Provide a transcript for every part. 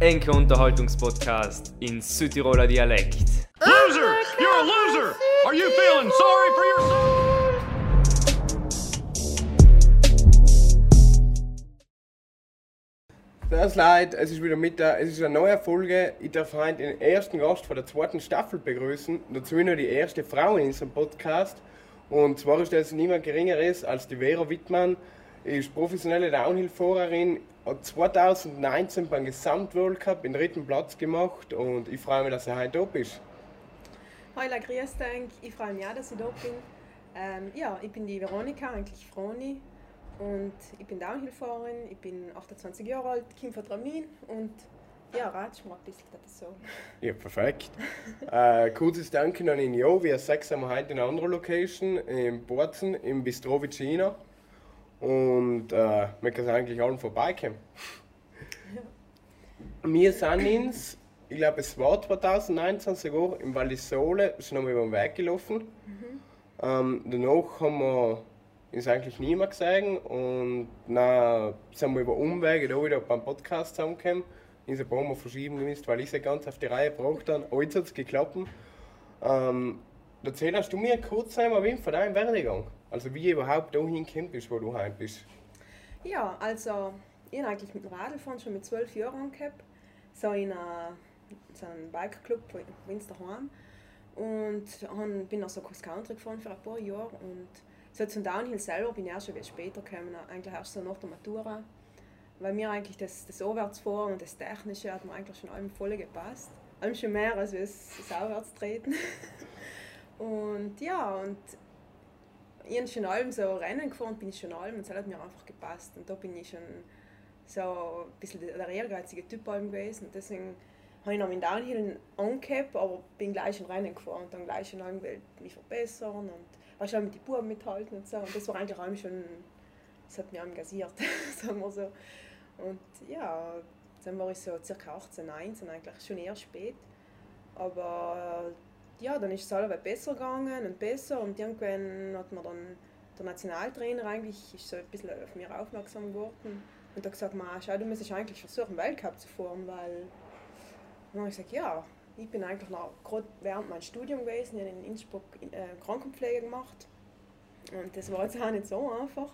Enke Unterhaltungspodcast in Südtiroler Dialekt. Loser! You're a loser! Are you feeling sorry for yourself? Das leid, es ist wieder Mittag, es ist eine neue Folge. Ich darf heute den ersten Gast von der zweiten Staffel begrüßen. Dazu noch die erste Frau in unserem Podcast. Und zwar ist das niemand geringeres als die Vera Wittmann. Ist professionelle Downhill-Fahrerin, hat 2019 beim Gesamtworld Cup den dritten Platz gemacht und ich freue mich, dass du heute da bist. Hallo, grüß dich. Ich freue mich auch, dass ich da bin. Ähm, ja, ich bin die Veronika, eigentlich Froni. Und ich bin Downhill-Fahrerin, ich bin 28 Jahre alt, komme von Tramin und ja, ein bisschen das so. Ja, perfekt. äh, kurzes Danke an ihn, Jo. Wir sechs haben heute in einer anderen Location, in Borzen, im Bistro Vicina. Und äh, man kann eigentlich allen vorbeikommen. Wir sind ins, ich glaube es war 2019 sogar, im Val di Sole, schon einmal über den Weg gelaufen. Ähm, danach haben wir uns eigentlich niemand gesehen und dann sind wir über Umwege da wieder beim Podcast zusammengekommen. Uns ein paar Mal verschieben müssen, weil ich sie ganz auf die Reihe habe. Aber jetzt hat es geklappt. Ähm, erzähl, hast du mir kurz einmal wem von deinem Werdegang? Also wie überhaupt dahin gekommen bist, wo du heute bist? Ja, also ich habe eigentlich mit dem Radlfahren schon mit 12 Jahren angehabt. So in einer, so einem Bikeclub uns daheim. Und bin auch so Cross Country gefahren für ein paar Jahre. Und so zum Downhill selber bin ich erst schon viel später gekommen, eigentlich erst so nach der Matura. Weil mir eigentlich das, das Aufwärtsfahren und das Technische hat mir eigentlich schon allem voll gepasst. Allem schon mehr als das Aufwärtstreten. und ja, und ich habe schon allem so Rennen gefahren, bin ich schon allem und das hat mir einfach gepasst. Und da bin ich schon so ein bisschen der ehrgeizige Typ allem gewesen. Und deswegen habe ich noch meinen Downhill angehabt, aber bin gleich in Rennen gefahren und dann gleich in allem mich verbessern und auch schon mit den Buben mithalten und so. Und das war eigentlich allem schon, das hat mich engagisiert, sagen wir so. Und ja, dann war ich so ca. 18, 19, eigentlich schon eher spät. Aber ja, dann ist es alle besser gegangen und besser und irgendwann hat mir dann der Nationaltrainer eigentlich ist so ein bisschen auf mich aufmerksam geworden und hat gesagt, "Ma, schau, du müsstest eigentlich versuchen, Weltcup zu fahren, weil dann habe ich gesagt, ja, ich bin eigentlich noch gerade während meinem Studium gewesen, ich habe in Innsbruck äh, Krankenpflege gemacht und das war jetzt auch nicht so einfach.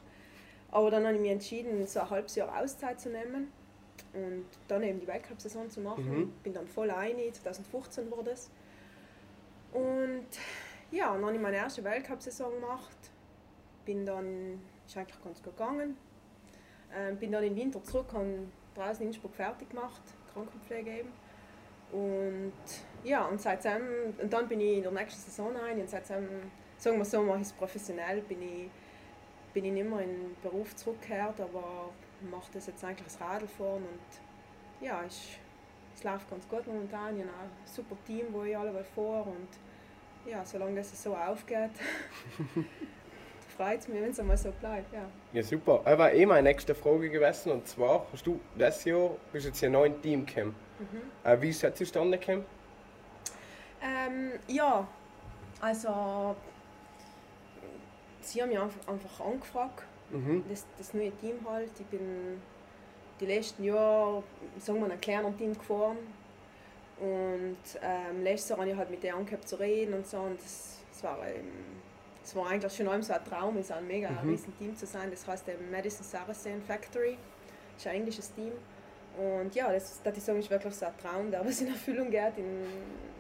Aber dann habe ich mich entschieden, so ein halbes Jahr Auszeit zu nehmen und dann eben die Weltcup-Saison zu machen. Mhm. Bin dann voll ein, 2015 war das. Und ja, dann habe ich meine erste Weltcup-Saison gemacht. Bin dann, ist eigentlich ganz gut gegangen. Ähm, bin dann im Winter zurück, habe draußen in Innsbruck fertig gemacht, Krankenpflege eben. Und ja, und seitdem, und dann bin ich in der nächsten Saison ein und seitdem, sagen wir so, mache ich es professionell, bin ich, bin ich nicht mehr in den Beruf zurückgekehrt, aber mache das jetzt eigentlich das Radlfahren und ja, es läuft ganz gut momentan. Ich habe ein super Team, wo ich alle fahre und ja, solange das so aufgeht, freut es mich, wenn es einmal so bleibt, ja. Ja, super. Aber eh meine nächste Frage gewesen und zwar, hast du das Jahr, bist jetzt ja neu im Team gekommen. Äh, wie ist das zustande gekommen? Ähm, ja, also sie haben mich einfach, einfach angefragt, Mhm. das, das neue Team halt. Ich bin die letzten Jahre, sagen wir, in einem kleinen Team gefahren und ähm, letztes Jahr habe ich halt mit denen angehabt zu reden und so und das, das war ähm, das war eigentlich schon allem so ein Traum, in so einem mega Mhm. riesen Team zu sein. Das heißt der Madison Saracen Factory, das ist ein englisches Team. Und ja, das, das ich sagen, ist wirklich so ein Traum, der was in Erfüllung geht, in,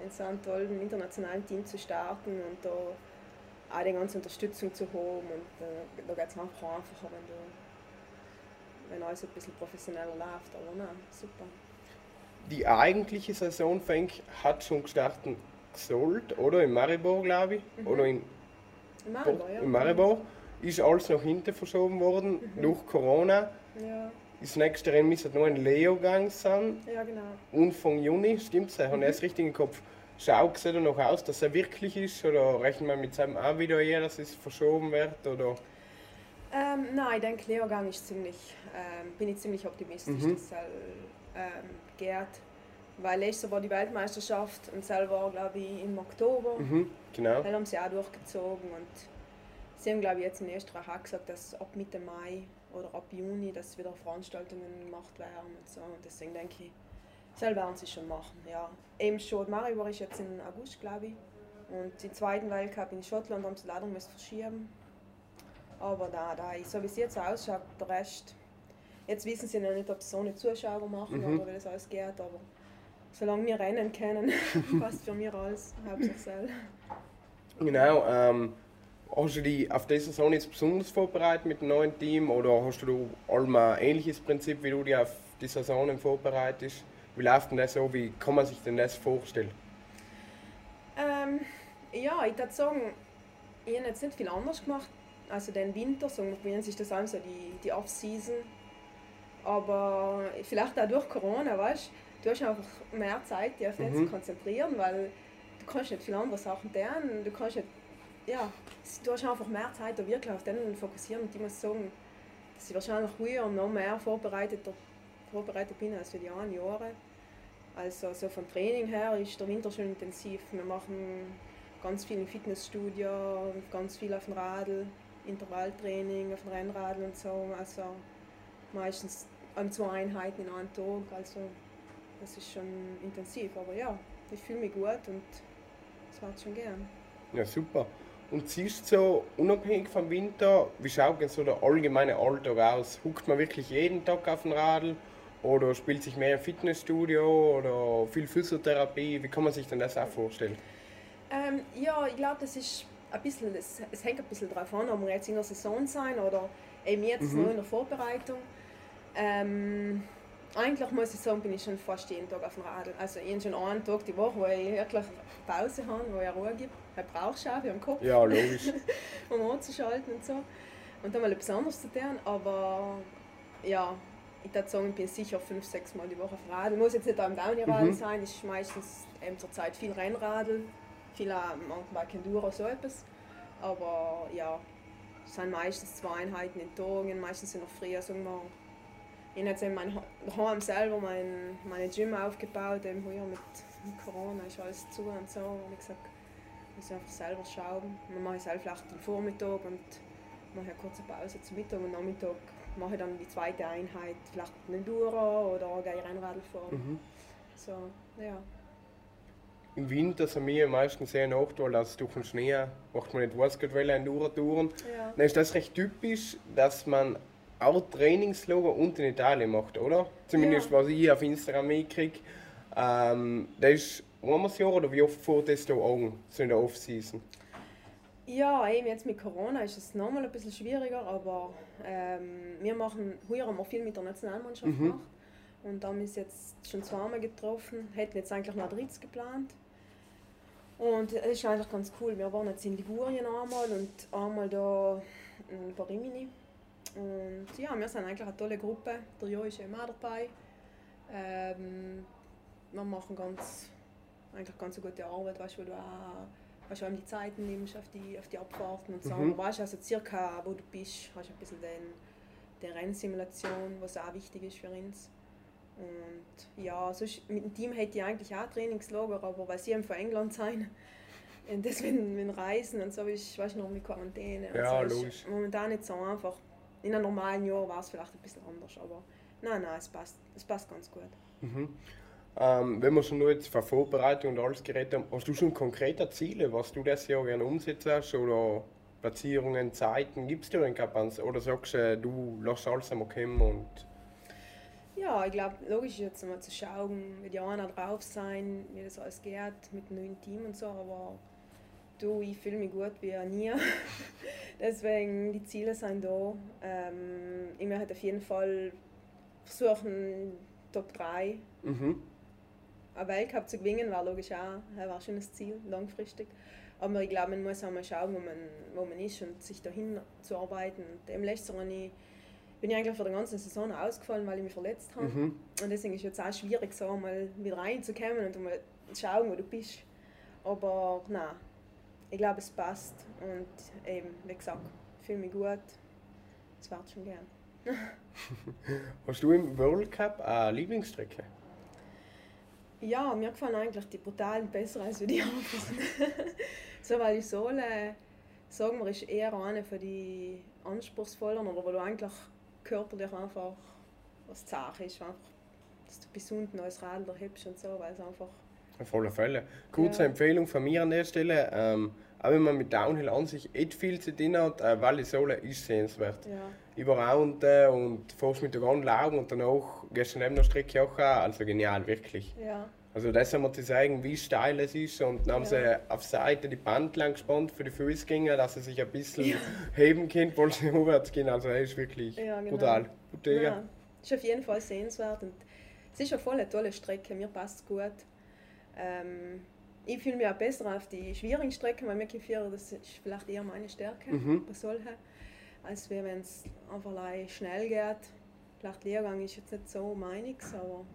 in so einem tollen internationalen Team zu starten und da auch die ganze Unterstützung zu haben. Und äh, da geht es einfach einfacher, wenn, du, wenn alles ein bisschen professioneller läuft. Aber nein, super. Die eigentliche Saison fängt, hat schon gestartet gesollt, oder? In Maribor, glaube ich. Oder in, In Maribor, ja. in Maribor. Ist alles nach hinten verschoben worden durch Corona. Ja, Das nächste Rennen müsste noch ein Leo-Gang sein. ja, genau. Anfang Juni, stimmt's? Ich habe erst richtig im Kopf. Schaut es noch aus, dass er wirklich ist? Oder rechnen wir mit seinem auch wieder eher, dass es verschoben wird? Oder? Ähm, nein, ich denke, Leogang ist ziemlich, ähm, bin ich ziemlich optimistisch, Mhm. dass es ähm, geht. Weil letztes Jahr war die Weltmeisterschaft und selber, glaube ich, im Oktober. Mhm, genau. Dann haben sie auch durchgezogen und sie haben, glaube ich, jetzt in Österreich auch gesagt, dass ab Mitte Mai oder ab Juni, dass wieder Veranstaltungen gemacht werden und so. Und deswegen denke ich, Das werden sie schon machen, ja. Eben schon, Maribor ist jetzt im August, glaube ich. Und den zweiten Weltcup in Schottland haben sie leider müssen verschieben. Aber da, da so wie es jetzt ausschaut, der Rest. Jetzt wissen sie noch nicht, ob sie so eine Zuschauer machen Mhm. oder wie das alles geht, aber solange wir rennen können, passt für mich alles, hauptsächlich. Genau. Ähm, hast du dich auf diese Saison jetzt besonders vorbereitet mit dem neuen Team oder hast du allem ein ähnliches Prinzip, wie du dich auf die Saison vorbereitest? Wie läuft denn das so? Wie kann man sich denn das vorstellen? Ähm, ja, ich würde sagen, ich habe jetzt nicht viel anders gemacht. Also den Winter, so bei uns ist das alles so die, die Off-Season. Aber vielleicht auch durch Corona, weißt du, hast einfach mehr Zeit, dich auf das Mhm. zu konzentrieren, weil du kannst nicht viele andere Sachen tun. Du kannst nicht, ja, du hast einfach mehr Zeit, da wirklich auf den fokussieren. Und ich muss sagen, dass ich wahrscheinlich früher noch mehr vorbereitet, vorbereitet bin als für die anderen Jahre. Also so vom Training her ist der Winter schon intensiv. Wir machen ganz viel im Fitnessstudio, ganz viel auf dem Radl, Intervalltraining auf dem Rennradl und so. Also meistens an zwei Einheiten in einem Tag. Also das ist schon intensiv. Aber ja, ich fühle mich gut und das wird schon gern. Ja, super. Und siehst du so, unabhängig vom Winter, wie schaut denn so der allgemeine Alltag aus? Huckt man wirklich jeden Tag auf dem Radl? Oder spielt sich mehr im Fitnessstudio oder viel Physiotherapie? Wie kann man sich denn das auch vorstellen? Ähm, ja, ich glaube, das ist ein bisschen, es, es hängt ein bisschen darauf an, ob wir jetzt in der Saison sein oder eben jetzt Mhm. noch in der Vorbereitung. Ähm, eigentlich muss ich sagen, bin ich schon fast jeden Tag auf dem Radl. Also ich habe schon einen Tag die Woche, wo ich wirklich Pause habe, wo ich Ruhe gibt. Ich brauche schon für den Kopf, Ja, logisch. um anzuschalten und so. Und dann mal etwas anderes zu tun, aber ja, ich würde sagen, ich bin sicher fünf, sechs Mal die Woche auf dem Radl. Muss jetzt nicht am Downhill-Radl Mhm. sein, ist meistens eben zur Zeit viel Rennradl, viel auch Mountainbike Enduro, so etwas. Aber ja, es sind meistens zwei Einheiten in Tagen, meistens in der Früh, sagen wir. Ich habe mein daheim selber mein, meine Gym aufgebaut, eben hier mit, mit Corona ist alles zu und so. Und ich gesagt, ich muss einfach selber schauen. Dann mache ich selber vielleicht den Vormittag und mache eine kurze Pause zum Mittag und Nachmittag mache ich dann die zweite Einheit, vielleicht einen Enduro oder gehe Rennradl fahren. Mhm. So, ja. Im Winter sind wir meistens sehr Nachteil, dass durch den Schnee macht man nicht weiß, welche Enduro-Touren. ja. Dann ist das recht typisch, dass man auch Trainingslager unten in Italien macht, oder? Zumindest Ja. was ich auf Instagram mitkriege. Ähm, das ist einmal das Jahr oder wie oft fährt das da an, so in der Off-Season? Ja, eben jetzt mit Corona ist es nochmal ein bisschen schwieriger, aber ähm, wir machen, heuer haben wir viel mit der Nationalmannschaft Mhm. gemacht und da haben wir uns jetzt schon zweimal getroffen, hätten jetzt eigentlich Madrid geplant. Und es ist eigentlich ganz cool, wir waren jetzt in Ligurien einmal und einmal da in Barimini. Und ja, wir sind eigentlich eine tolle Gruppe, der Jo ist eben auch dabei. Ähm, wir machen ganz, eigentlich ganz eine gute Arbeit, weißt, du, wo du auch weißt, du, die Zeiten nimmst auf die, auf die Abfahrten und so. Mhm. Du weißt also circa, wo du bist, hast ein bisschen den, die Rennsimulation, was auch wichtig ist für uns. Und ja, sonst mit dem Team hätte ich eigentlich auch Trainingslager, aber weil sie eben von England sind, und das mit, mit Reisen und so ist, weißt du, noch mit Quarantäne. Ja, so, logisch. Momentan nicht so einfach. In einem normalen Jahr war es vielleicht ein bisschen anders, aber nein, nein, es passt, es passt ganz gut. Mhm. Ähm, wenn wir schon nur jetzt von Vorbereitung und alles geredet haben, hast du schon konkrete Ziele, was du das Jahr gerne umsetzen hast? Oder Platzierungen, Zeiten, gibt es dir denn keins? Oder sagst du, du lässt alles einmal kommen und Ja, ich glaube, logisch ist jetzt mal zu schauen, wie die anderen drauf sein, wie das alles geht mit dem neuen Team und so, aber du, ich fühle mich gut wie nie. Deswegen, die Ziele sind da. Ähm, ich möchte auf jeden Fall versuchen, Top 3 mhm. einen Weltcup zu gewinnen, war logisch auch, das war schon das Ziel, langfristig. Aber ich glaube, man muss auch mal schauen, wo man, wo man ist und sich dahin zu arbeiten. Und im letzten Jahr ich, bin ich eigentlich für die ganze Saison ausgefallen, weil ich mich verletzt habe. Mhm. Und deswegen ist es jetzt auch schwierig, so mal wieder reinzukommen und mal zu schauen, wo du bist. Aber nein, ich glaube, es passt. Und eben, wie gesagt, ich fühle mich gut. Es wird schon gern. Hast du im World Cup eine Lieblingsstrecke? Ja, mir gefallen eigentlich die brutalen besser als die anderen. so, weil die Sohle, sagen wir, ist eher eine von die anspruchsvolleren oder wo du eigentlich körperlich einfach was zart ist, einfach dass du bis unten als Radler hebst und so, weil es einfach Auf alle Fälle. Kurze Ja. Empfehlung von mir an der Stelle. Ähm, auch wenn man mit Downhill an sich nicht viel zu tun hat, äh, Valle ist sehenswert. ja, Über unten und fährst mit der ganzen Laugen und danach gehst du neben der Strecke auch. Also genial, wirklich. ja, Also das haben wir zu sagen, wie steil es ist und dann haben Ja. sie auf der Seite die Band lang gespannt für die Fußgänger, dass sie sich ein bisschen heben können, weil sie vorwärts gehen. Also das ist wirklich Ja, genau. brutal. Bottega. ja. Ist auf jeden Fall sehenswert und es ist eine voll eine tolle Strecke, mir passt es gut. Ähm, ich fühle mich auch besser auf die schwierigen Strecken, weil mir gefällt, das ist vielleicht eher meine Stärke Mhm. bei solchen, als wenn es einfach schnell geht. Vielleicht Lehrgang ist jetzt nicht so meiniges, aber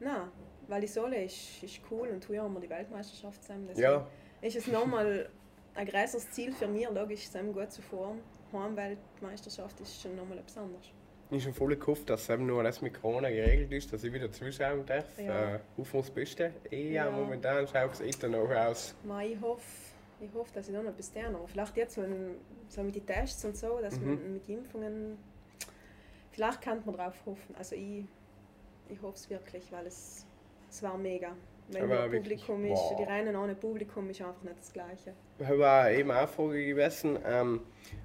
nein, weil die Sohle ist, ist cool und früher haben wir die Weltmeisterschaft zusammen. deswegen Ja, Ist es nochmal ein größeres Ziel für mich, logisch, zusammen gut zu fahren. Heimweltmeisterschaft ist schon nochmal etwas anderes. ich schon voll gehofft, dass es eben nur alles mit Corona geregelt ist, dass ich wieder zuschauen darf. Ja. Äh, auf das Beste. Eh, Ja. momentan schaut es eh danach aus. Ich hoffe, ich hoffe, dass ich noch dahin noch. Vielleicht jetzt, wenn, so mit den Tests und so, dass Mhm. man mit Impfungen. Vielleicht kann man darauf hoffen. Also ich, ich hoffe es wirklich, weil es, es war mega. Wenn Aber nur wirklich, Publikum ist, wow. die Rennen ohne Publikum ist einfach nicht das Gleiche. Ich habe auch eben auch eine Frage gewesen. Ähm,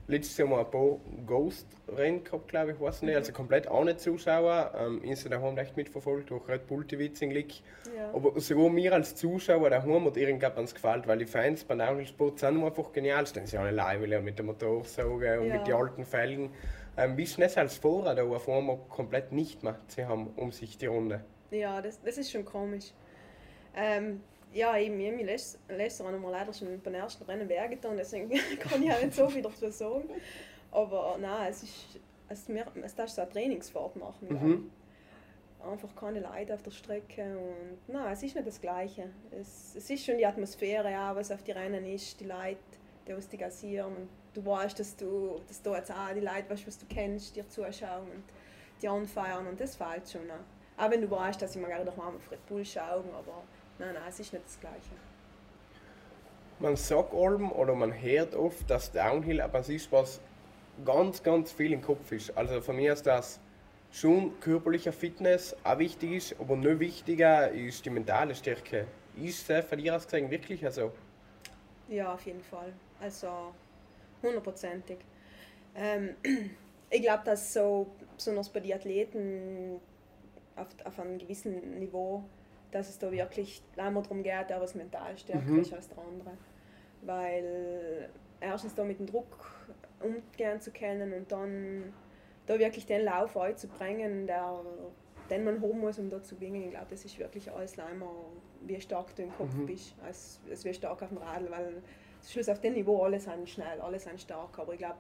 letztes Jahr mal ein paar Ghost-Rennen gehabt, glaube ich, weiß nicht. Also komplett ohne Zuschauer. Ähm, ich habe daheim echt mitverfolgt durch Red Bull TV Lick. Ja. Aber sogar mir als Zuschauer daheim hat irgendwas gefällt, weil die Fans beim Downhill-Sport sind einfach genial. Dann sind sie alle live mit der Motorsauge und Ja. mit den alten Felgen. Ähm, wie schnell als Fahrer da auf einmal komplett nicht mehr zu haben um sich die Runde? Ja, das, das ist schon komisch. Ähm, ja, eben, ich habe mich letztes letztes Jahr einmal leider schon beim ersten Rennen wehgetan, deswegen kann ich auch nicht so viel dazu sagen. Aber nein, es ist, es, mir, es darfst so eine Trainingsfahrt machen. Mhm. Einfach keine Leute auf der Strecke und nein, es ist nicht das Gleiche. Es, es ist schon die Atmosphäre, ja, was auf die Rennen ist, die Leute, die was die gassieren und du weißt, dass du, dass du jetzt auch die Leute weißt, was du kennst, dir zuschauen und die anfeiern und das fällt schon. Ne? Auch wenn du weißt, dass ich mir gerne mal auf Red Bull schaue, aber nein, nein, es ist nicht das Gleiche. Man sagt allem oder man hört oft, dass Downhill etwas ist, was ganz, ganz viel im Kopf ist. Also von mir ist das schon körperlicher Fitness auch wichtig ist, aber noch wichtiger ist die mentale Stärke. Ist es von dir aus gesehen wirklich also? Ja, auf jeden Fall. Also hundertprozentig. Ähm, ich glaube, dass so, besonders bei den Athleten auf, auf einem gewissen Niveau, dass es da wirklich einmal darum geht, der was mental stärker Mhm. ist als der andere. Weil erstens da mit dem Druck umgehen zu können und dann da wirklich den Lauf einzubringen, der, den man haben muss, um da zu gewinnen. Ich glaube, das ist wirklich alles einmal, wie stark du im Kopf Mhm. bist, als, als wie stark auf dem Radl, weil zum Schluss auf dem Niveau alle sind schnell, alle sind stark, aber ich glaube,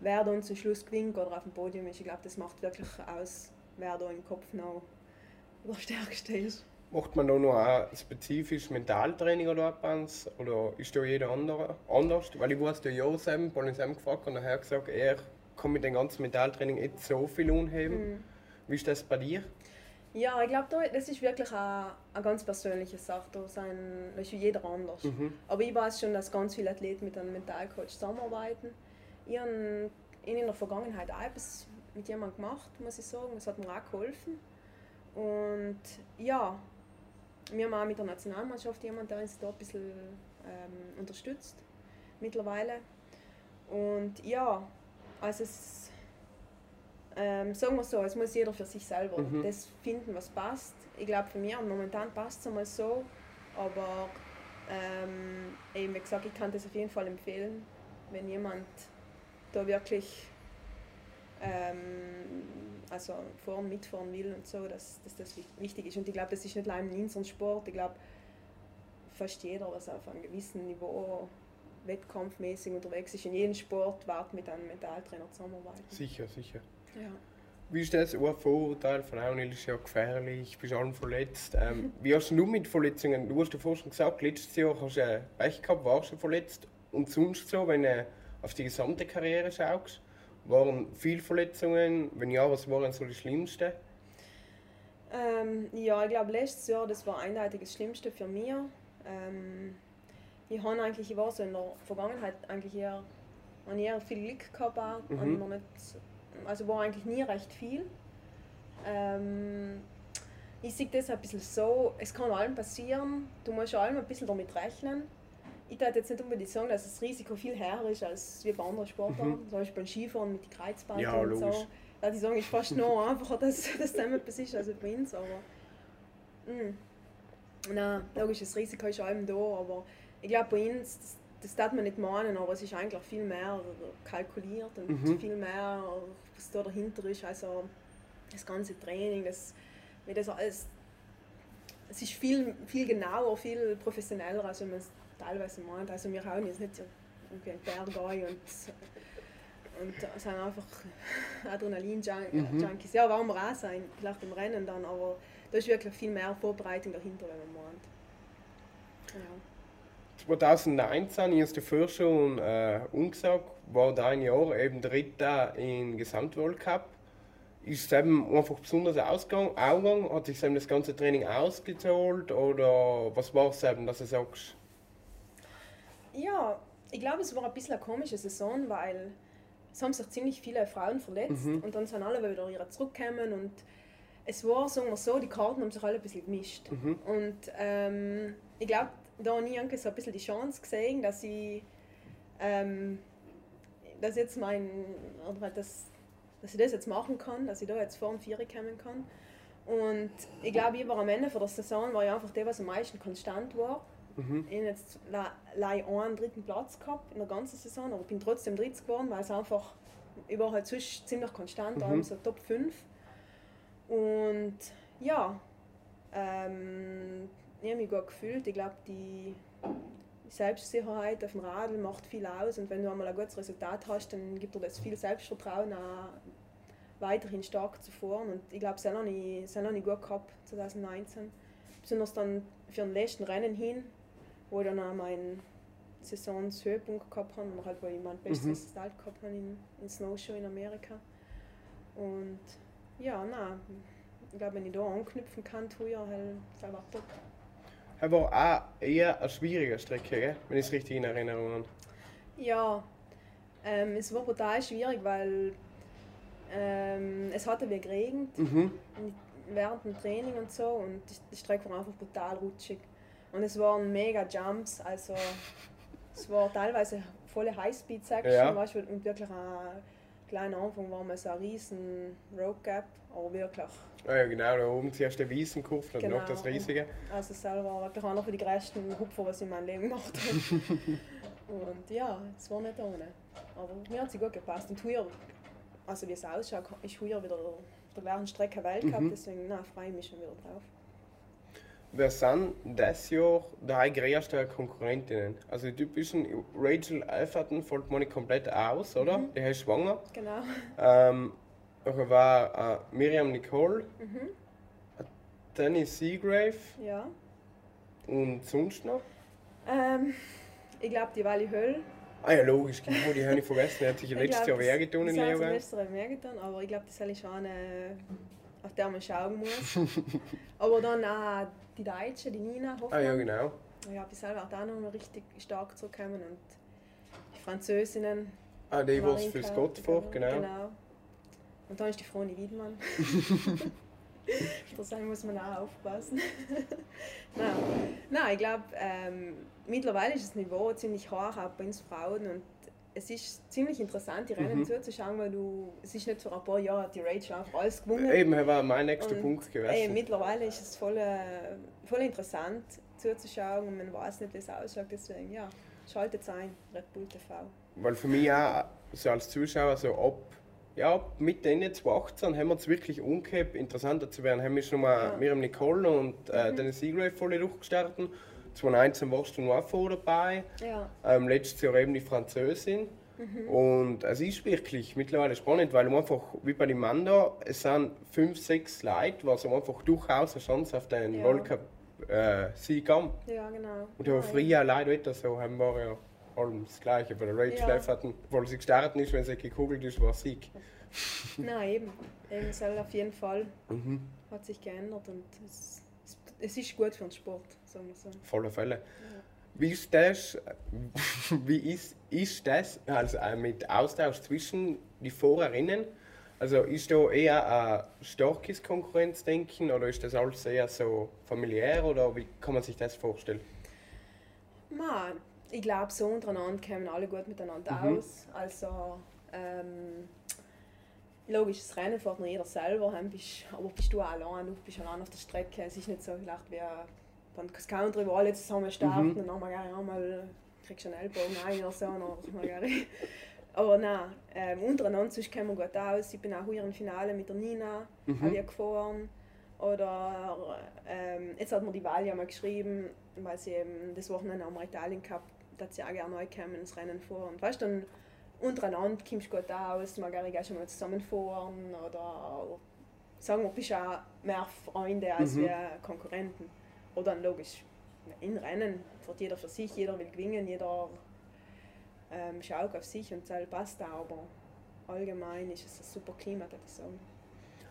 wer dann zum Schluss gewinnt oder auf dem Podium ist, ich glaube, das macht wirklich aus, wer da im Kopf noch der Stärkste ist. Macht man da noch auch spezifisch Mentaltraining oder etwas? Oder ist da jeder andere anders? Weil ich weiß, der Josem, bei uns gefragt und er hat gesagt, er kann mit dem ganzen Mentaltraining nicht so viel unheben. Mhm. Wie ist das bei dir? Ja, ich glaube, da- das ist wirklich eine, eine ganz persönliche Sache. Da, sind, da ist jeder anders. Mhm. Aber ich weiß schon, dass ganz viele Athleten mit einem Mentalcoach zusammenarbeiten. Ich habe in der Vergangenheit auch etwas mit jemandem gemacht, muss ich sagen. Das hat mir auch geholfen. Und ja, wir haben auch mit der Nationalmannschaft jemanden, der uns da ein bisschen ähm, unterstützt mittlerweile. Und ja, also es, ähm, sagen wir so, es muss jeder für sich selber Mhm. das finden, was passt. Ich glaube, für mich momentan passt es einmal so, aber ähm, eben, wie gesagt, ich kann das auf jeden Fall empfehlen, wenn jemand da wirklich ähm, also fahren, mitfahren will und so, dass, dass das wichtig ist. Und ich glaube, das ist nicht allein in unserem Sport. Ich glaube, fast jeder, was auf einem gewissen Niveau wettkampfmäßig unterwegs ist, in jedem Sport wird mit einem Mentaltrainer zusammenarbeiten. Sicher, sicher. Ja. Wie ist das? Ein Vorurteil von Downhill ist ja gefährlich, bist allem verletzt. Ähm, wie hast du mit Verletzungen? Du hast ja vorhin schon gesagt, letztes Jahr hast du äh, Pech gehabt, warst du verletzt. Und sonst so, wenn du auf die gesamte Karriere schaust, waren viele Verletzungen? Wenn ja, was waren so die schlimmsten? Ähm, ja, ich glaube, letztes Jahr, das war eindeutig das Schlimmste für mich. Ähm, ich, habe eigentlich, ich war so in der Vergangenheit eigentlich eher, habe eher viel Glück gehabt. Auch, Mhm. nicht, also war eigentlich nie recht viel. Ähm, ich sehe das ein bisschen so, es kann allem passieren, du musst allem ein bisschen damit rechnen. Ich würde jetzt nicht unbedingt sagen, dass das Risiko viel höher ist als wie bei anderen Sportarten, zum Beispiel beim Skifahren mit den Kreuzbanden Ja, und so. logisch. Da würde ich sagen, ist fast noch einfacher, dass das dann etwas ist als bei uns, aber... Mm. Nein, logisch, das Risiko ist allem da, aber ich glaube bei uns, das, das darf man nicht meinen, aber es ist eigentlich viel mehr kalkuliert und Mhm. viel mehr, was da dahinter ist, also das ganze Training, das, wie das alles, es ist viel, viel genauer, viel professioneller, als wenn man es teilweise meint. Also wir hauen jetzt nicht so irgendwie einen Berg ein und, und sind einfach Adrenalin-Junkies. Ja, warum auch sein, vielleicht im Rennen dann, aber da ist wirklich viel mehr Vorbereitung dahinter, wenn man meint. Ja. 2019, hast du vorher schon äh, umgesagt, war dein Jahr eben Dritter im Gesamtweltcup. Ist es eben einfach besonders ausgegangen? Hat sich eben das ganze Training ausgezahlt oder was war es eben, dass du sagst? Ja, ich glaube, es war ein bisschen eine komische Saison, weil es haben sich ziemlich viele Frauen verletzt und dann sind alle wieder ihre zurückgekommen und es war, sagen wir so, die Karten haben sich alle ein bisschen gemischt. Und ähm, ich glaube, da habe ich so ein bisschen die Chance gesehen, dass ich, ähm, dass jetzt mein, oder halt das, dass ich das jetzt machen kann, dass ich da jetzt vor dem Vieri kommen kann. Und ich glaube, ich war am Ende von der Saison war ich einfach der, was am meisten konstant war. Ich habe jetzt le- leider einen dritten Platz gehabt in der ganzen Saison, aber bin trotzdem dritt geworden, weil es einfach, ich war halt sonst ziemlich konstant, mhm. so Top 5. Und ja, ähm, ich habe mich gut gefühlt. Ich glaube, die Selbstsicherheit auf dem Radl macht viel aus und wenn du einmal ein gutes Resultat hast, dann gibt dir das viel Selbstvertrauen, auch weiterhin stark zu fahren. Und ich glaube, das habe ich, das habe ich gut gehabt 2019. Besonders dann für den letzten Rennen hin, wo ich dann auch meinen Saisonshöhepunkt gehabt habe, und halt, wo ich mein bestes Resultat gehabt habe in, in Snowshow in Amerika. Und ja, nein, ich glaube, wenn ich da anknüpfen kann, tue ich halt, das war top. Es war auch eher eine schwierige Strecke, gell? wenn ich es richtig in Erinnerung habe. Ja, ähm, es war brutal schwierig, weil ähm, es hatte wie geregnet Mhm. während dem Training und so und die Strecke war einfach brutal rutschig. Und es waren mega Jumps, also es war teilweise volle Highspeed-Section, Ja. weißt du, und wirklich ein kleiner Anfang war mal so ein riesen Road Gap, aber wirklich, Ah ja, genau, da oben zuerst der Wiesenkurve und Genau. noch das riesige. also selber wirklich einer von den größten Hupfer, was ich in meinem Leben gemacht habe. und ja, es war nicht ohne. Aber mir hat sie gut gepasst. Und heuer, also wie es ausschaut, ist heuer wieder der während Strecke Weltcup, deswegen na, freue ich mich schon wieder drauf. Wer sind das Jahr die größten Konkurrentinnen? Also die typischen Rachel Alferton fällt mir nicht komplett aus, oder? Die ist schwanger. Genau. Ähm, war äh, Miriam Nicole, Mhm. Danny Seagrave Ja. und sonst noch. Ähm, ich glaube, die Wally Höll. Ah ja, logisch, genau, die habe ich vergessen. Die hat sich Ich letztes Jahr weh getan in das- das hat Leogang. letztes Jahr mehr getan, aber ich glaube, das soll ich schon eine, auf der man schauen muss. aber dann auch die Deutsche, die Nina Hoffmann. Ah ja, genau. Ja, bis selber auch da noch mal richtig stark zurückkommen und die Französinnen. Ah, die war Marinka, für Scott vor, genau. genau. Und dann ist die Froni Wiedmann. da muss man auch aufpassen. Nein. Nein, ich glaube, ähm, mittlerweile ist das Niveau ziemlich hoch, auch bei uns Frauen. Und es ist ziemlich interessant, die Rennen Mhm. zuzuschauen, weil du, es ist nicht vor ein paar Jahren die Rachel einfach alles gewonnen. Eben, das war mein nächster Und, Punkt Ey, gewesen. mittlerweile ist es voll, äh, voll interessant zuzuschauen und man weiß nicht, wie es ausschaut. Deswegen, ja, schaltet ein, Red Bull TV. Weil für mich auch so als Zuschauer so ab, ja, ab Mitte Ende 2018 haben wir es wirklich umgekehrt, interessanter zu werden. Haben wir schon mal Ja. Mhm. Miriam Nicole und äh, Dennis Seagrave voll durchgestartet. 2019 warst du noch vor dabei. Ja, Ähm, letztes Jahr eben die Französin. Mhm. Und es ist wirklich mittlerweile spannend, weil einfach, wie bei dem Manda, es sind fünf, sechs Leute, was einfach durchaus eine Chance auf den Ja. World Cup äh, Sieg haben. ja, genau. Und aber früher Leute weiter so haben wir ja allem das Gleiche. Bei der Rachel Ja. ja. hatten, weil sie gestartet ist, wenn sie gekugelt ist, war Sieg. Nein, eben. Eben soll auf jeden Fall. Mhm. Hat sich geändert und es, es, ist gut für den Sport, sagen wir so. Alle Fälle. Wie ist das, wie ist, ist das also mit Austausch zwischen die Fahrerinnen? Also ist da eher ein starkes Konkurrenzdenken oder ist das alles eher so familiär oder wie kann man sich das vorstellen? Ma, ich glaube, so untereinander kommen alle gut miteinander Mhm. aus. Also, ähm, logisch, das Rennen fährt nur jeder selber, heim bist, aber bist du auch allein, du bist allein auf der Strecke. Es ist nicht so gedacht wie beim Cross Country, wo alle zusammen starten Mhm. und dann mal gerne einmal kriegst du einen Ellbogen ein oder so. Dann mal. Aber nein, ähm, untereinander sonst kommen wir gut aus. Ich bin auch hier im Finale mit der Nina Mhm. mhm. gefahren. Oder ähm, jetzt hat mir die Valia mal geschrieben, weil sie eben das Wochenende am Italien gehabt dass sie auch gerne neu kommen ins Rennen fahren. Und weißt du, dann untereinander kommst du gut aus, man kann auch schon mal zusammenfahren oder sagen wir, bist auch mehr Freunde als Mhm. wie Konkurrenten. Oder dann logisch, in Rennen fährt jeder für sich, jeder will gewinnen, jeder ähm, schaut auf sich und das passt auch, aber allgemein ist es ein super Klima, würde ich sagen.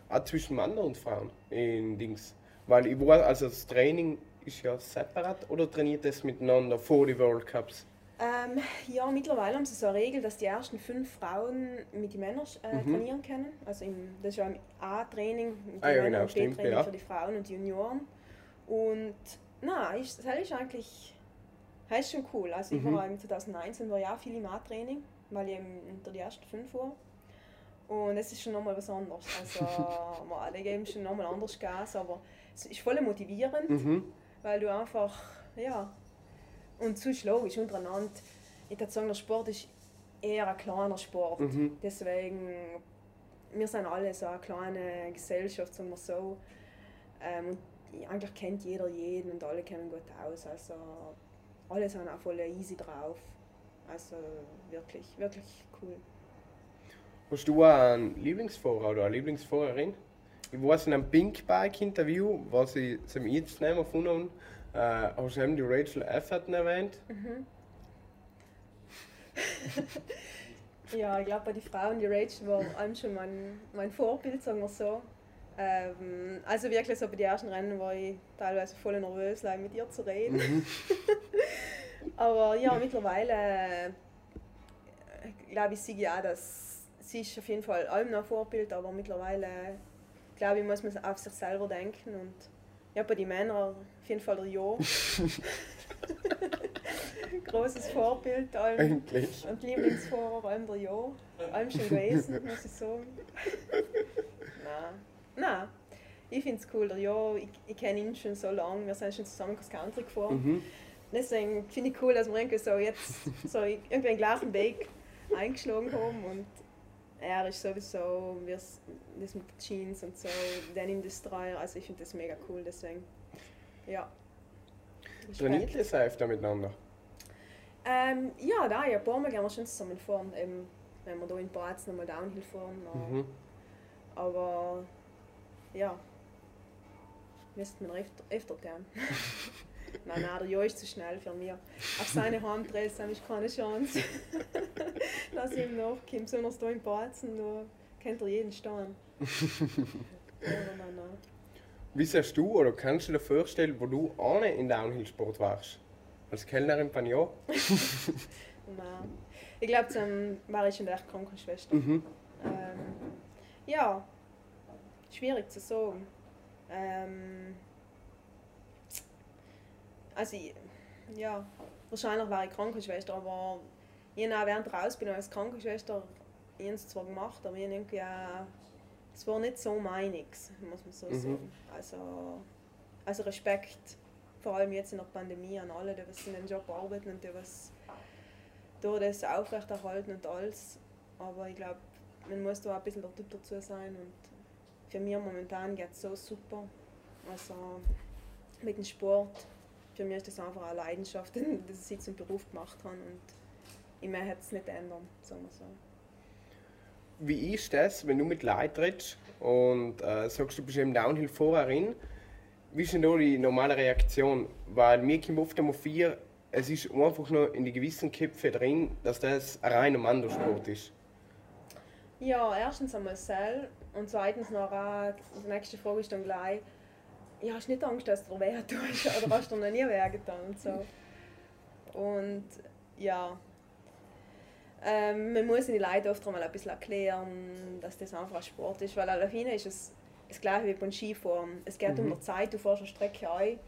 Auch zwischen Männern und Frauen in Dings. Weil ich weiß, also das Training ist ja separat oder trainiert das miteinander vor die World Cups? Ähm, ja, mittlerweile haben sie so eine Regel, dass die ersten fünf Frauen mit den Männern äh, Mhm. trainieren können. Also im, das ist ja im A-Training mit Ah, den ja, Männern genau, und stimmt, B-Training ja. für die Frauen und die Junioren. Und nein, ist, das ist eigentlich das ist schon cool. Also ich Mhm. war im 2019 war ja auch viel im A-Training, weil ich eben unter die ersten fünf war. Und es ist schon nochmal was anderes. Also man, da geben schon nochmal anders Gas, aber es ist voll motivierend Mhm. weil du einfach, ja, und sonst logisch untereinander, ich würde sagen, der Sport ist eher ein kleiner Sport. Mhm. Deswegen, wir sind alle so eine kleine Gesellschaft, sagen wir so. Ähm, und eigentlich kennt jeder jeden und alle kommen gut aus. Also alle sind auch voll easy drauf. Also wirklich, wirklich cool. Hast du einen Lieblingsfahrer oder eine Lieblingsfahrerin? Ich weiß in einem Pink Bike Interview, was ich zum jetzt nehmen gefunden habe, äh, hast du eben die Rachel Efferton erwähnt. Ja, ich glaube, bei den Frauen, die Rachel war allem schon mein, mein Vorbild, sagen wir so. Ähm, also wirklich so bei den ersten Rennen war ich teilweise voll nervös, like, mit ihr zu reden. Aber ja, mittlerweile äh, glaube ich, ich auch, dass sie ist auf jeden Fall allem noch ein Vorbild, aber mittlerweile glaube ich, muss man auf sich selber denken und ja, bei den Männern auf jeden Fall der Jo. Großes Vorbild, allem Endlich. und Lieblingsfahrer, allem der Jo. Allem schon gewesen, muss ich sagen. Nein. Nein. Ich finde es cool, der Jo, ich, ich kenne ihn schon so lange, wir sind schon zusammen Cross Country gefahren. Mhm. Deswegen finde ich cool, dass wir irgendwie so jetzt so irgendwie den gleichen Weg eingeschlagen haben und er ist sowieso, wie es- das mit Jeans und so, Denim Destroyer, also ich finde das mega cool, deswegen, ja. Trainiert ihr sehr öfter miteinander? Ähm, ja, da, ja, ein paar Mal gehen wir schon zusammen fahren, eben, wenn wir da in Braz nochmal Downhill fahren, äh, Mhm. aber ja, müsste man öfter, öfter tun. nein, nein, der Jo ist zu schnell für mich. Auf seine Heimtrails habe ich keine Chance. Dass ich ihm nachkomme, besonders hier in Bazen, da kennt er jeden stehen. Aber nein, nein. Wie siehst du oder kannst du dir vorstellen, wo du auch nicht in Downhill-Sport warst? Als Kellnerin bei Ja? Nein. Ich glaube, dann war ich schon echt Krankenschwester. Mhm. Ähm, ja, schwierig zu sagen. Ähm, also, ja, wahrscheinlich war ich Krankenschwester, aber ich habe auch während der Ausbildung als Krankenschwester es zwar gemacht, aber ich irgendwie auch, es war nicht so meiniges, muss man so Mhm. sagen. Also, also Respekt, vor allem jetzt in der Pandemie, an alle, die was in dem Job arbeiten und die was da das aufrechterhalten und alles. Aber ich glaube, man muss da auch ein bisschen der Typ dazu sein und für mich momentan geht es so super. Also mit dem Sport, für mich ist das einfach eine Leidenschaft, dass ich zum Beruf gemacht habe und ich möchte es nicht ändern, sagen wir so. Wie ist das, wenn du mit Leuten redest und äh, sagst, du bist eben Downhill-Fahrerin? Wie ist denn da die normale Reaktion? Weil mir kommt oft einmal vier, es ist einfach nur in die gewissen Köpfe drin, dass das ein reiner Mandelsport ist. Ja, erstens einmal Sell und zweitens noch auch, die nächste Frage ist dann gleich, ja, hast nicht Angst, dass du weh tust oder hast du noch nie weh getan und so. Und ja, Ähm, man muss den Leuten oft mal ein bisschen erklären, dass das einfach ein Sport ist, weil auf ist es das gleiche wie beim Skifahren. Es geht um die Zeit, du fährst eine Strecke ein.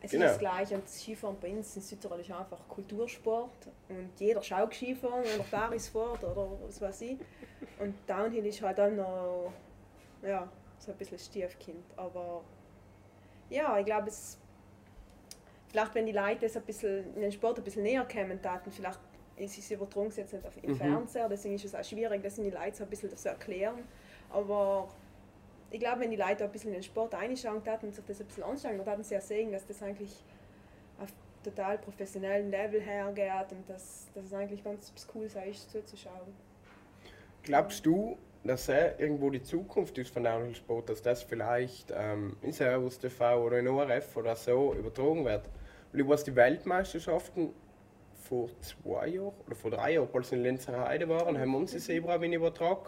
Es Genau. ist das gleiche und das Skifahren bei uns in Südtirol ist einfach Kultursport und jeder schaut Skifahren, wenn er Paris fährt oder was weiß ich. Und Downhill ist halt dann noch ja, so ein bisschen Stiefkind. Aber ja, ich glaube, es vielleicht wenn die Leute das ein bisschen, in den Sport ein bisschen näher kämen, taten, vielleicht ist es übertragen jetzt nicht auf, im Mhm. Fernseher, deswegen ist es auch schwierig, das sind die Leute so ein bisschen zu erklären. Aber ich glaube, wenn die Leute ein bisschen in den Sport reinschauen taten und sich das ein bisschen anschauen, dann taten sie ja sehen, dass das eigentlich auf total professionellem Level hergeht und dass, dass es eigentlich ganz Cooles ist, zuzuschauen. Glaubst du, dass er irgendwo die Zukunft ist von Downhill-Sport, dass das vielleicht ähm, in Servus TV oder in ORF oder so übertragen wird? Weil ich weiß, die Weltmeisterschaften vor zwei Jahren oder vor drei Jahren, als sie in Lenzer Heide waren, haben uns die Zebra bin übertragen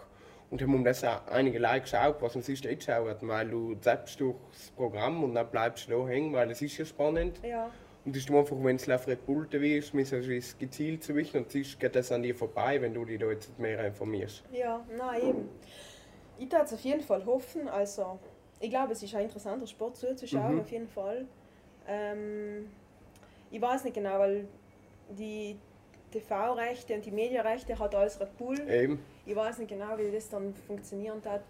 und haben um das auch einige Leute geschaut, was man sich nicht schaut, weil du zappst durchs Programm und dann bleibst du da hängen, weil es ist ja spannend. Ja, Und es ist einfach, wenn es auf Red Bull TV ist, müssen sie es gezielt zu wissen und sonst geht das an dir vorbei, wenn du dich da jetzt mehr informierst. ja, nein, eben. Ich würde es auf jeden Fall hoffen, also ich glaube, es ist ein interessanter Sport zuzuschauen, Mhm. auf jeden Fall. Ähm, ich weiß nicht genau, weil die TV-Rechte und die Medienrechte hat alles Red Bull. Eben. Ich weiß nicht genau, wie das dann funktionieren hat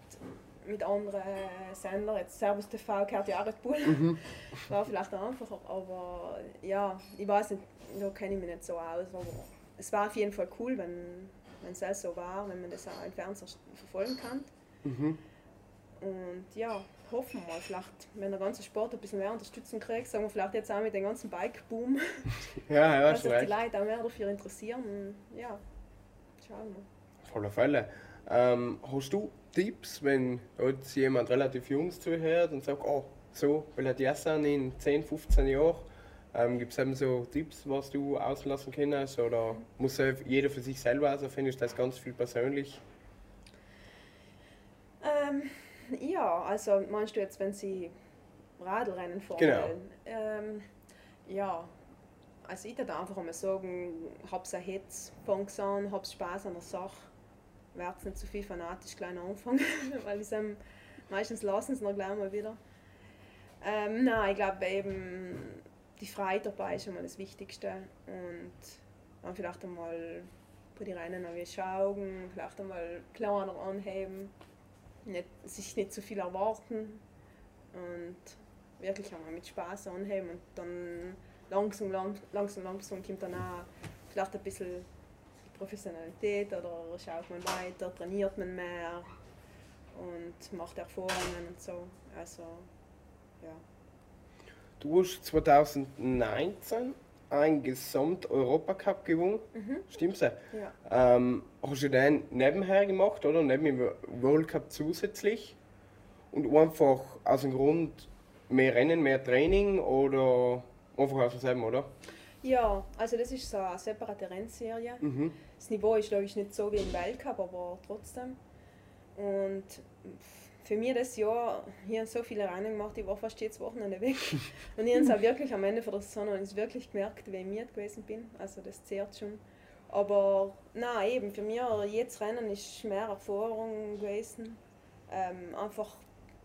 mit anderen Sendern. Jetzt Servus TV gehört ja auch Red Bull. War vielleicht einfacher, aber ja, ich weiß nicht, da kenne ich mich nicht so aus. Aber es war auf jeden Fall cool, wenn, es auch so war, wenn man das auch im Fernsehen verfolgen kann. Mhm. Und ja, hoffen wir mal, vielleicht, wenn der ganze Sport ein bisschen mehr Unterstützung kriegt, sagen wir vielleicht jetzt auch mit dem ganzen Bike-Boom, Ja, ja, dass sich die. Leute auch mehr dafür interessieren. Und ja, schauen wir. Voller Fälle. Ähm, hast du Tipps, wenn jetzt jemand relativ jung zuhört und sagt, oh, so will ich das sein in 10, 15 Jahren? Ähm, Gibt es eben so Tipps, was du auslassen kannst? Oder muss jeder für sich selber, also finde ich das ganz viel persönlich? Ähm, ja, also meinst du jetzt, wenn sie Radlrennen fahren Genau. Ähm, ja, also ich würde einfach einmal sagen, hab's ein Hitz, fang's an, hab's Spaß an der Sache. Werd's nicht zu viel fanatisch gleich anfangen, weil ich meistens lassen sie noch gleich mal wieder. Ähm, nein, ich glaube eben, die Freiheit dabei ist schon mal das Wichtigste und dann vielleicht einmal bei den Rennen noch schauen, vielleicht einmal kleiner anheben nicht, sich nicht zu viel erwarten und wirklich einmal mit Spaß anheben und dann langsam, lang, langsam, langsam kommt dann auch vielleicht ein bisschen Professionalität oder schaut man weiter, trainiert man mehr und macht Erfahrungen und so. Also, ja. Du hast 2019 einen Gesamt-Europacup gewonnen, stimmt's? ja. Ähm, hast du den nebenher gemacht, oder? Neben dem World Cup zusätzlich? Und einfach aus dem Grund mehr Rennen, mehr Training oder einfach aus demselben, oder? Ja, also das ist so eine separate Rennserie. Mhm. Das Niveau ist, glaube ich, nicht so wie im Weltcup, aber trotzdem. Und für mich das Jahr, habe so viele Rennen gemacht, ich war fast jedes Wochenende weg. Und ich habe es auch wirklich am Ende von der Saison es wirklich gemerkt, wie ich müde gewesen bin. Also das zehrt schon. Aber nein, eben, für mich jedes Rennen ist mehr Erfahrung gewesen. Ähm, einfach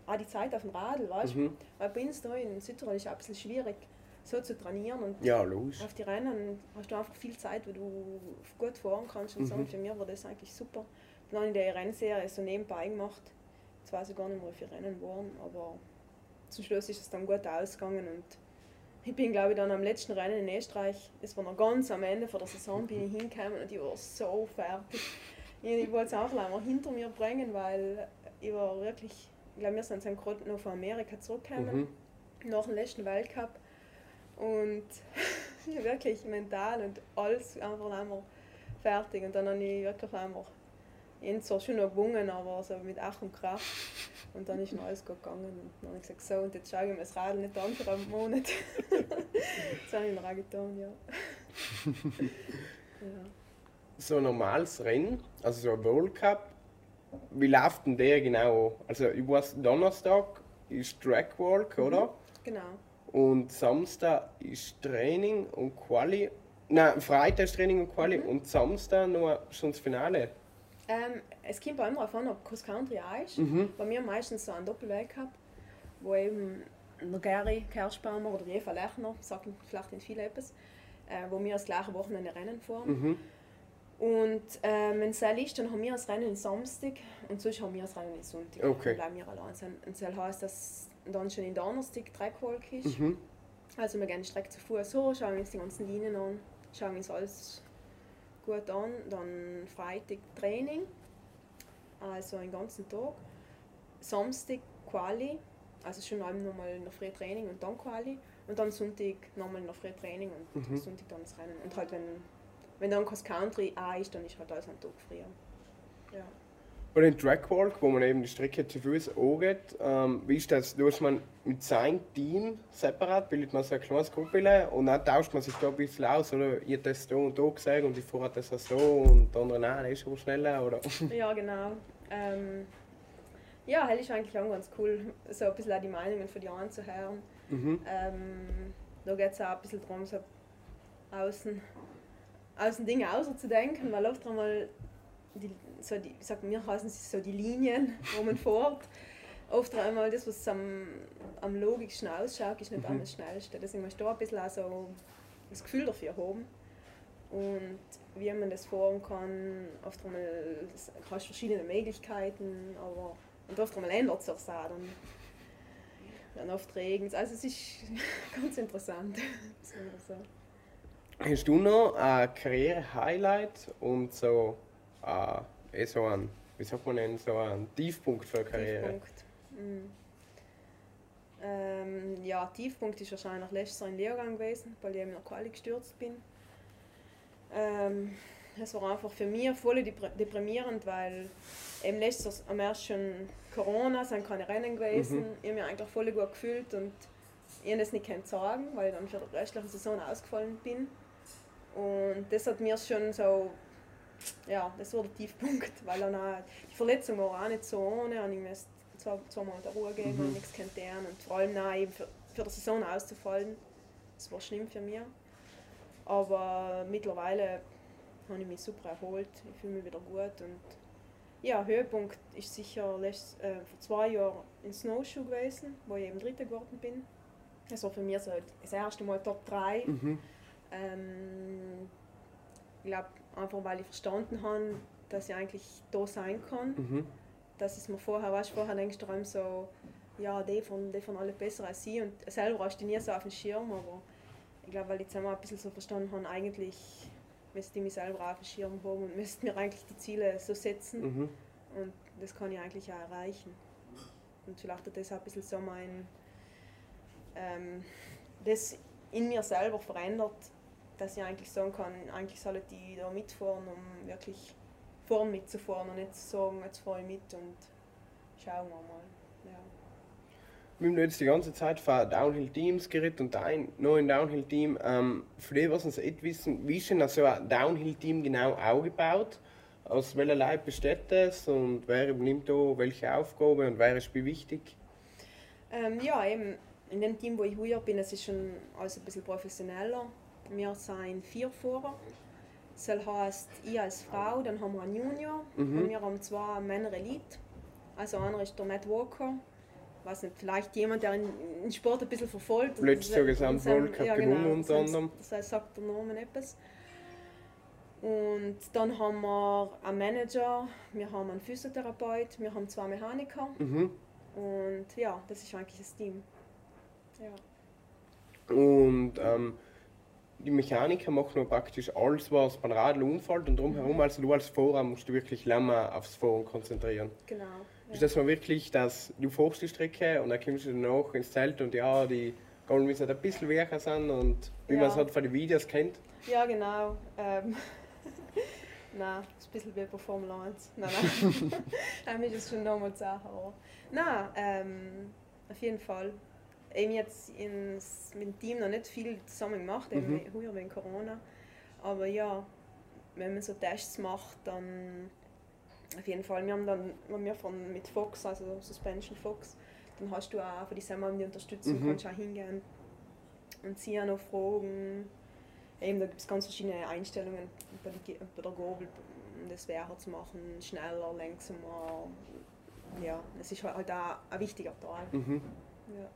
auch die Zeit auf dem Radl, weißt du? Mhm. Weil bei uns da in Südtirol ist es ein bisschen schwierig, so zu trainieren. Und Ja, auf die Rennen hast du einfach viel Zeit, wo du gut fahren kannst und so. Mhm. Und für mich war das eigentlich super. Dann habe ich die Rennserie so nebenbei gemacht. Jetzt weiß ich gar nicht mehr, wie viele Rennen waren, aber zum Schluss ist es dann gut ausgegangen und ich bin glaube ich dann am letzten Rennen in Österreich, es war noch ganz am Ende von der Saison, bin ich hingekommen und ich war so fertig. Ich, wollte es einfach mal hinter mir bringen, weil ich war wirklich, ich glaube wir sind dann gerade noch von Amerika zurückgekommen Mhm. nach dem letzten Weltcup und wirklich mental und alles einfach einmal fertig und dann habe ich wirklich einmal habe zwar schon noch gewonnen, aber so mit Ach und Krach und dann ist noch alles gut gegangen und dann habe ich gesagt, so und jetzt schaue ich mir das Radl nicht an für einen Monat. das habe ich noch getan, ja. ja. So ein normales Rennen, also so ein World Cup, wie läuft denn der genau? Also ich weiß, Donnerstag ist Trackwalk, oder? Genau. Und Samstag ist Training und Quali Nein, Freitag ist Training und Quali Mhm. und Samstag noch schon das Finale. Ähm, es kommt bei immer darauf an, ob Cross Country auch ist. Mhm. Bei mir meistens so ein Doppelweg gehabt, wo eben der Gary Kerschbaumer oder Eva Lechner, sagen vielleicht nicht viele etwas, äh, wo wir das gleiche Wochenende Rennen fahren. Mhm. Und äh, wenn es so ist, dann haben wir das Rennen am Samstag und sonst haben wir das Rennen am Sonntag. Okay. Dann bleiben wir allein. Und das heisst, dass dann schon in Donnerstag Trackwalk ist. Mhm. Also wir gehen die Strecke zu Fuß hoch, schauen uns die ganzen Linien an, schauen uns alles gut an. Dann Freitag Training, also den ganzen Tag. Samstag Quali, also schon einmal nochmal noch früh Training und dann Quali. Und dann Sonntag nochmal noch früh Training und Mhm. Sonntag dann das Rennen. Und halt wenn, wenn dann Cross Country auch ist, dann ist halt alles am Tag früher. Ja. Bei den Trackwalk, wo man eben die Strecke zu Fuß angeht, ähm, wie ist das? Da ist man mit seinem Team separat, bildet man so ein kleines Gruppe und dann tauscht man sich da ein bisschen aus, oder? Hab das da und da gesagt und ich fahre das auch so und der andere, nein, der ist aber schneller, oder? Ja, genau. Ähm, ja, das ist eigentlich auch ganz cool, so ein bisschen auch die Meinungen von den anderen zu hören. Mhm. Ähm, da geht es auch ein bisschen darum, so außen, außen Dinge auszudenken, weil oft einmal, die, so die, ich sag, mir heißen es so die Linien, wo man fährt. Oft einmal das, was am, am logischsten ausschaut, ist nicht Mhm. das Schnellste. Deswegen musst du da ein bisschen auch so das Gefühl dafür haben. Und wie man das fahren kann, oft einmal das- hast verschiedene Möglichkeiten, aber und oft einmal ändert es sich auch dann. Dann oft regnet es. Also es ist ganz interessant. wir so. Hast du noch ein Karriere-Highlight und so, äh, eh so ein, wie sagt man denn, so ein Tiefpunkt für eine Karriere? Tiefpunkt. Mhm. Ähm, ja, Tiefpunkt ist wahrscheinlich letztes Jahr in Lehrgang gewesen, weil ich eben nach Quali gestürzt bin. Ähm, es war einfach für mich voll depr- deprimierend, weil eben letztes Jahr am erst schon Corona, sind keine Rennen gewesen. Mhm. Ich habe mich eigentlich voll gut gefühlt und ich habe das nicht sagen, weil ich dann für die restliche Saison ausgefallen bin. Und das hat mir schon so, ja, das war der Tiefpunkt, weil dann auch, die Verletzung war auch nicht so ohne und ich musste zwei, zweimal der Ruhe geben und nichts tun und vor allem auch eben für, für die Saison auszufallen, das war schlimm für mich. Aber mittlerweile habe ich mich super erholt, ich fühle mich wieder gut und ja, Höhepunkt ist sicher letzt, äh, vor zwei Jahren in Snowshoe gewesen, wo ich eben Dritte geworden bin. Das war für mich so das erste Mal Top 3. Mhm. Ähm, ich glaube, einfach weil ich verstanden habe, dass ich eigentlich da sein kann. Mhm. Dass es mir vorher, weißt, du, vorher denkst du einem so, ja, die von, die von alle besser als sie. Und selber hast du nie so auf dem Schirm, aber ich glaube, weil ich jetzt einmal ein bisschen so verstanden habe, eigentlich müsste ich mich selber auf dem Schirm haben und müsste mir eigentlich die Ziele so setzen. Mhm. Und das kann ich eigentlich auch erreichen. Und vielleicht hat das auch ein bisschen so mein, ähm, das in mir selber verändert, dass ich eigentlich sagen kann, eigentlich sollen die da mitfahren, um wirklich vorn mitzufahren und nicht zu sagen, jetzt fahre ich mit und schauen wir mal. Ja. Wir haben jetzt die ganze Zeit von Downhill-Teams geredet und ein neuen Downhill-Team. Ähm, für die, was uns nicht wissen, wie ist denn so ein Downhill-Team genau aufgebaut? Aus welcher Leib besteht es und wer übernimmt da welche Aufgabe und wer ist wie wichtig? Ähm, ja, eben in dem Team, wo ich heuer bin, es ist schon alles ein bisschen professioneller. Wir sind vier Fahrer. Das heißt, ich als Frau, dann haben wir einen Junior Mhm. und wir haben zwei Männer Elite. Also einer ist der Matt Walker. weiß nicht, vielleicht jemand, der den Sport ein bisschen verfolgt. Letztes Jahr und Gesamtweltcup ja, gewonnen genau, unter das- anderem. Das heißt, sagt der Name etwas. Und dann haben wir einen Manager, wir haben einen Physiotherapeut, wir haben zwei Mechaniker. Mhm. Und ja, das ist eigentlich das Team. Ja. Und ähm, die Mechaniker machen noch praktisch alles, was beim Radl umfällt und drumherum. Also du als Fahrer musst du wirklich länger aufs Fahren konzentrieren. Genau. Ist Ja. das mal wirklich, dass du fährst die Strecke und dann kommst du danach ins Zelt und ja, die Gabeln müssen halt ein bisschen weicher sein und wie man es Ja. halt von den Videos kennt. ja, genau. Ähm, nein, das ist ein bisschen wie bei Formel 1. Nein, nein. Nein, ist es schon nochmal Sache. Nein, ähm, auf jeden Fall. Eben jetzt ins, mit dem Team noch nicht viel zusammen gemacht, eben Mhm. wegen Corona. Aber ja, wenn man so Tests macht, dann auf jeden Fall. Wir haben dann, wenn wir von, mit Fox, also Suspension Fox, dann hast du auch von die Semmeln die Unterstützung, Mhm. kannst auch hingehen und sie auch noch fragen. eben, da gibt es ganz verschiedene Einstellungen bei der, bei um das schwerer zu machen, schneller, langsamer. Ja, das ist halt auch ein wichtiger Teil. Mhm. Ja.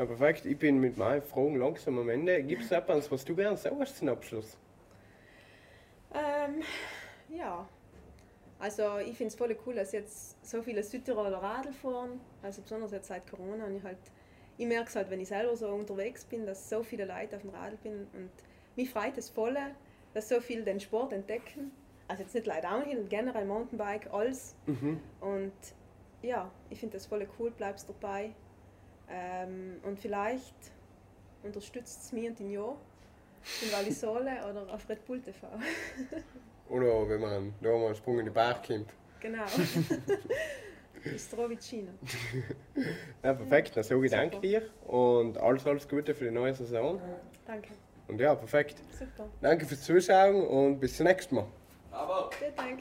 Ja, perfekt. Ich bin mit meinen Fragen langsam am Ende. Gibt es etwas, was du gerne sagst zum Abschluss? Ähm, ja. Also ich finde es voll cool, dass jetzt so viele Südtiroler Radl fahren. Also besonders jetzt seit Corona. Und ich, halt, ich merke es halt, wenn ich selber so unterwegs bin, dass so viele Leute auf dem Radl bin. Und mich freut es voll, dass so viele den Sport entdecken. Also jetzt nicht Leute Downhill, generell Mountainbike, alles. Mhm. Und ja, ich finde das voll cool, bleibst dabei. Ähm, und vielleicht unterstützt es mich und den Jo in Vallisole oder auf Red Bull TV. Oder wenn man da mal einen Sprung in den Berg kommt. Genau. Strovicino. Ja, perfekt. Dann sage ich Super. danke dir und alles, alles Gute für die neue Saison. Danke. Und ja, perfekt. Super. Danke fürs Zuschauen und bis zum nächsten Mal. Vielen Dank.